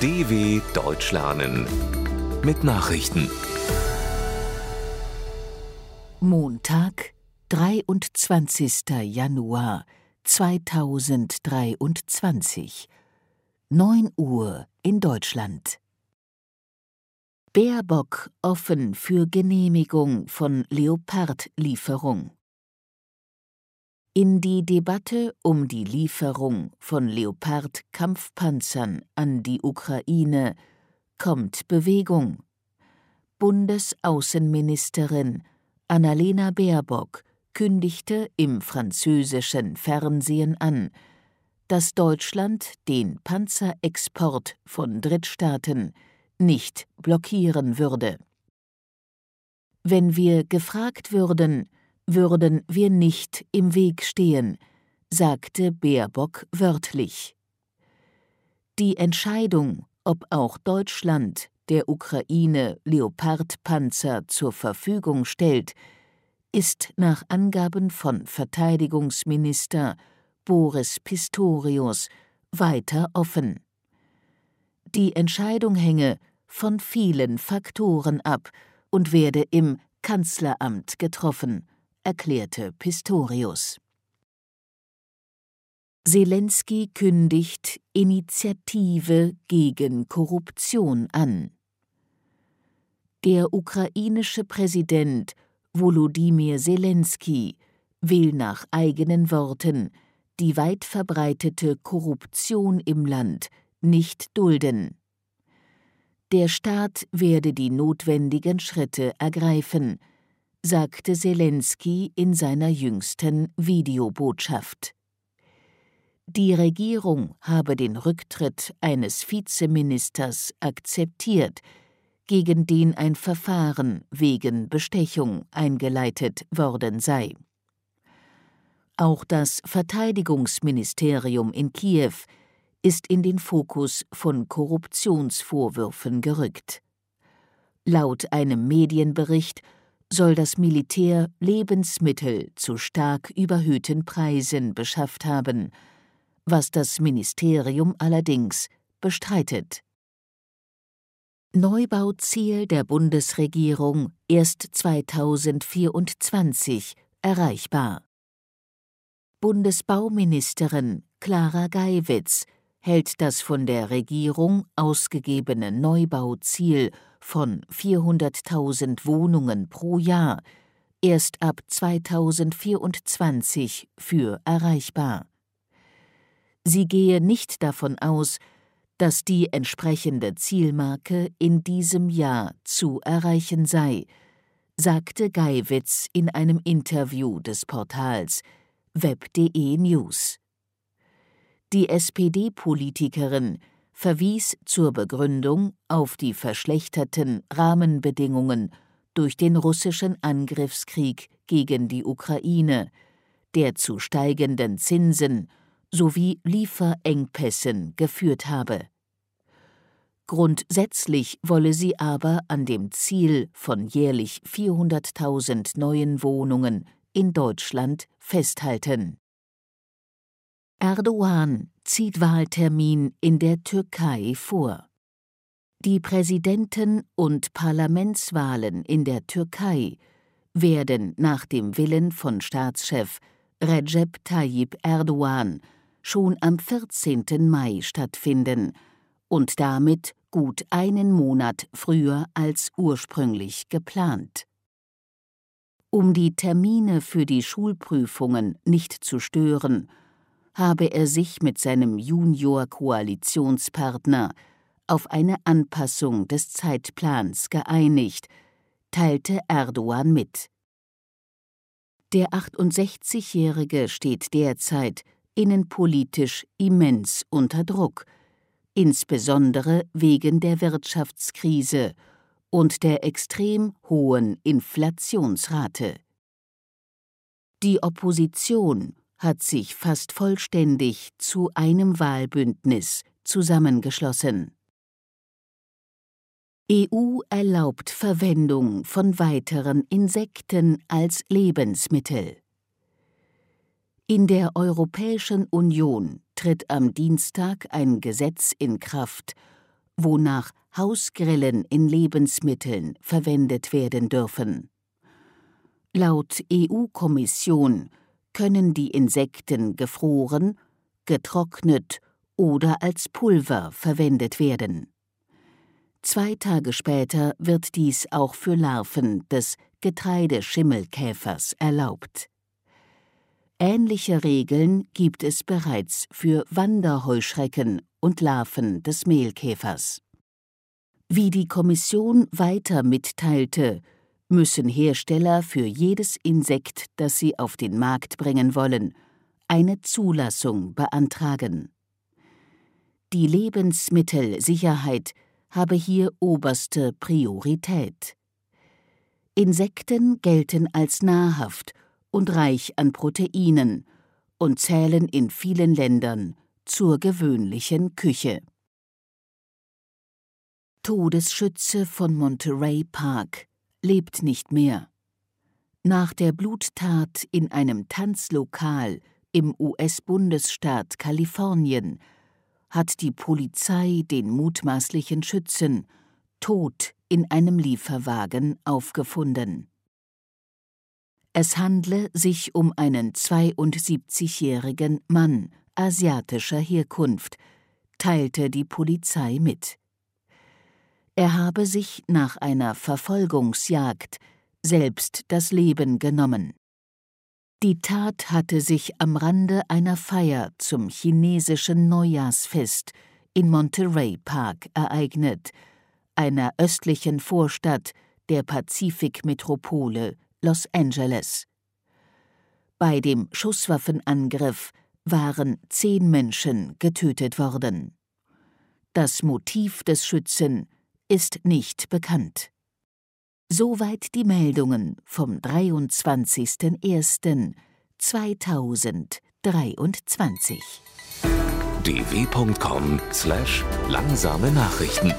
DW Deutsch lernen mit Nachrichten. Montag, 23. Januar 2023, 9 Uhr in Deutschland. Baerbock offen für Genehmigung von Leopard-Lieferung. In die Debatte um die Lieferung von Leopard-Kampfpanzern an die Ukraine kommt Bewegung. Bundesaußenministerin Annalena Baerbock kündigte im französischen Fernsehen an, dass Deutschland den Panzerexport von Drittstaaten nicht blockieren würde. Wenn wir gefragt würden, würden wir nicht im Weg stehen, sagte Baerbock wörtlich. Die Entscheidung, ob auch Deutschland der Ukraine Leopardpanzer zur Verfügung stellt, ist nach Angaben von Verteidigungsminister Boris Pistorius weiter offen. Die Entscheidung hänge von vielen Faktoren ab und werde im Kanzleramt getroffen, erklärte Pistorius. Zelensky kündigt Initiative gegen Korruption an. Der ukrainische Präsident Volodymyr Zelensky will nach eigenen Worten die weit verbreitete Korruption im Land nicht dulden. Der Staat werde die notwendigen Schritte ergreifen, sagte Zelensky in seiner jüngsten Videobotschaft. Die Regierung habe den Rücktritt eines Vizeministers akzeptiert, gegen den ein Verfahren wegen Bestechung eingeleitet worden sei. Auch das Verteidigungsministerium in Kiew ist in den Fokus von Korruptionsvorwürfen gerückt. Laut einem Medienbericht soll das Militär Lebensmittel zu stark überhöhten Preisen beschafft haben, was das Ministerium allerdings bestreitet. Neubauziel der Bundesregierung erst 2024 erreichbar. Bundesbauministerin Clara Geiwitz hält das von der Regierung ausgegebene Neubauziel von 400.000 Wohnungen pro Jahr erst ab 2024 für erreichbar. Sie gehe nicht davon aus, dass die entsprechende Zielmarke in diesem Jahr zu erreichen sei, sagte Geiwitz in einem Interview des Portals web.de News. Die SPD-Politikerin verwies zur Begründung auf die verschlechterten Rahmenbedingungen durch den russischen Angriffskrieg gegen die Ukraine, der zu steigenden Zinsen sowie Lieferengpässen geführt habe. Grundsätzlich wolle sie aber an dem Ziel von jährlich 400.000 neuen Wohnungen in Deutschland festhalten. Erdogan zieht Wahltermin in der Türkei vor. Die Präsidenten- und Parlamentswahlen in der Türkei werden nach dem Willen von Staatschef Recep Tayyip Erdogan schon am 14. Mai stattfinden und damit gut einen Monat früher als ursprünglich geplant. Um die Termine für die Schulprüfungen nicht zu stören, habe er sich mit seinem Junior-Koalitionspartner auf eine Anpassung des Zeitplans geeinigt, teilte Erdogan mit. Der 68-Jährige steht derzeit innenpolitisch immens unter Druck, insbesondere wegen der Wirtschaftskrise und der extrem hohen Inflationsrate. Die Opposition hat sich fast vollständig zu einem Wahlbündnis zusammengeschlossen. EU erlaubt Verwendung von weiteren Insekten als Lebensmittel. In der Europäischen Union tritt am Dienstag ein Gesetz in Kraft, wonach Hausgrillen in Lebensmitteln verwendet werden dürfen. Laut EU-Kommission können die Insekten gefroren, getrocknet oder als Pulver verwendet werden. Zwei Tage später wird dies auch für Larven des Getreideschimmelkäfers erlaubt. Ähnliche Regeln gibt es bereits für Wanderheuschrecken und Larven des Mehlkäfers. Wie die Kommission weiter mitteilte, müssen Hersteller für jedes Insekt, das sie auf den Markt bringen wollen, eine Zulassung beantragen. Die Lebensmittelsicherheit habe hier oberste Priorität. Insekten gelten als nahrhaft und reich an Proteinen und zählen in vielen Ländern zur gewöhnlichen Küche. Todesschütze von Monterey Park lebt nicht mehr. Nach der Bluttat in einem Tanzlokal im US-Bundesstaat Kalifornien hat die Polizei den mutmaßlichen Schützen tot in einem Lieferwagen aufgefunden. Es handle sich um einen 72-jährigen Mann asiatischer Herkunft, teilte die Polizei mit. Er habe sich nach einer Verfolgungsjagd selbst das Leben genommen. Die Tat hatte sich am Rande einer Feier zum chinesischen Neujahrsfest in Monterey Park ereignet, einer östlichen Vorstadt der Pazifikmetropole Los Angeles. Bei dem Schusswaffenangriff waren zehn Menschen getötet worden. Das Motiv des Schützen ist nicht bekannt. Soweit die Meldungen vom 23.01.2023. dw.com/langsame Nachrichten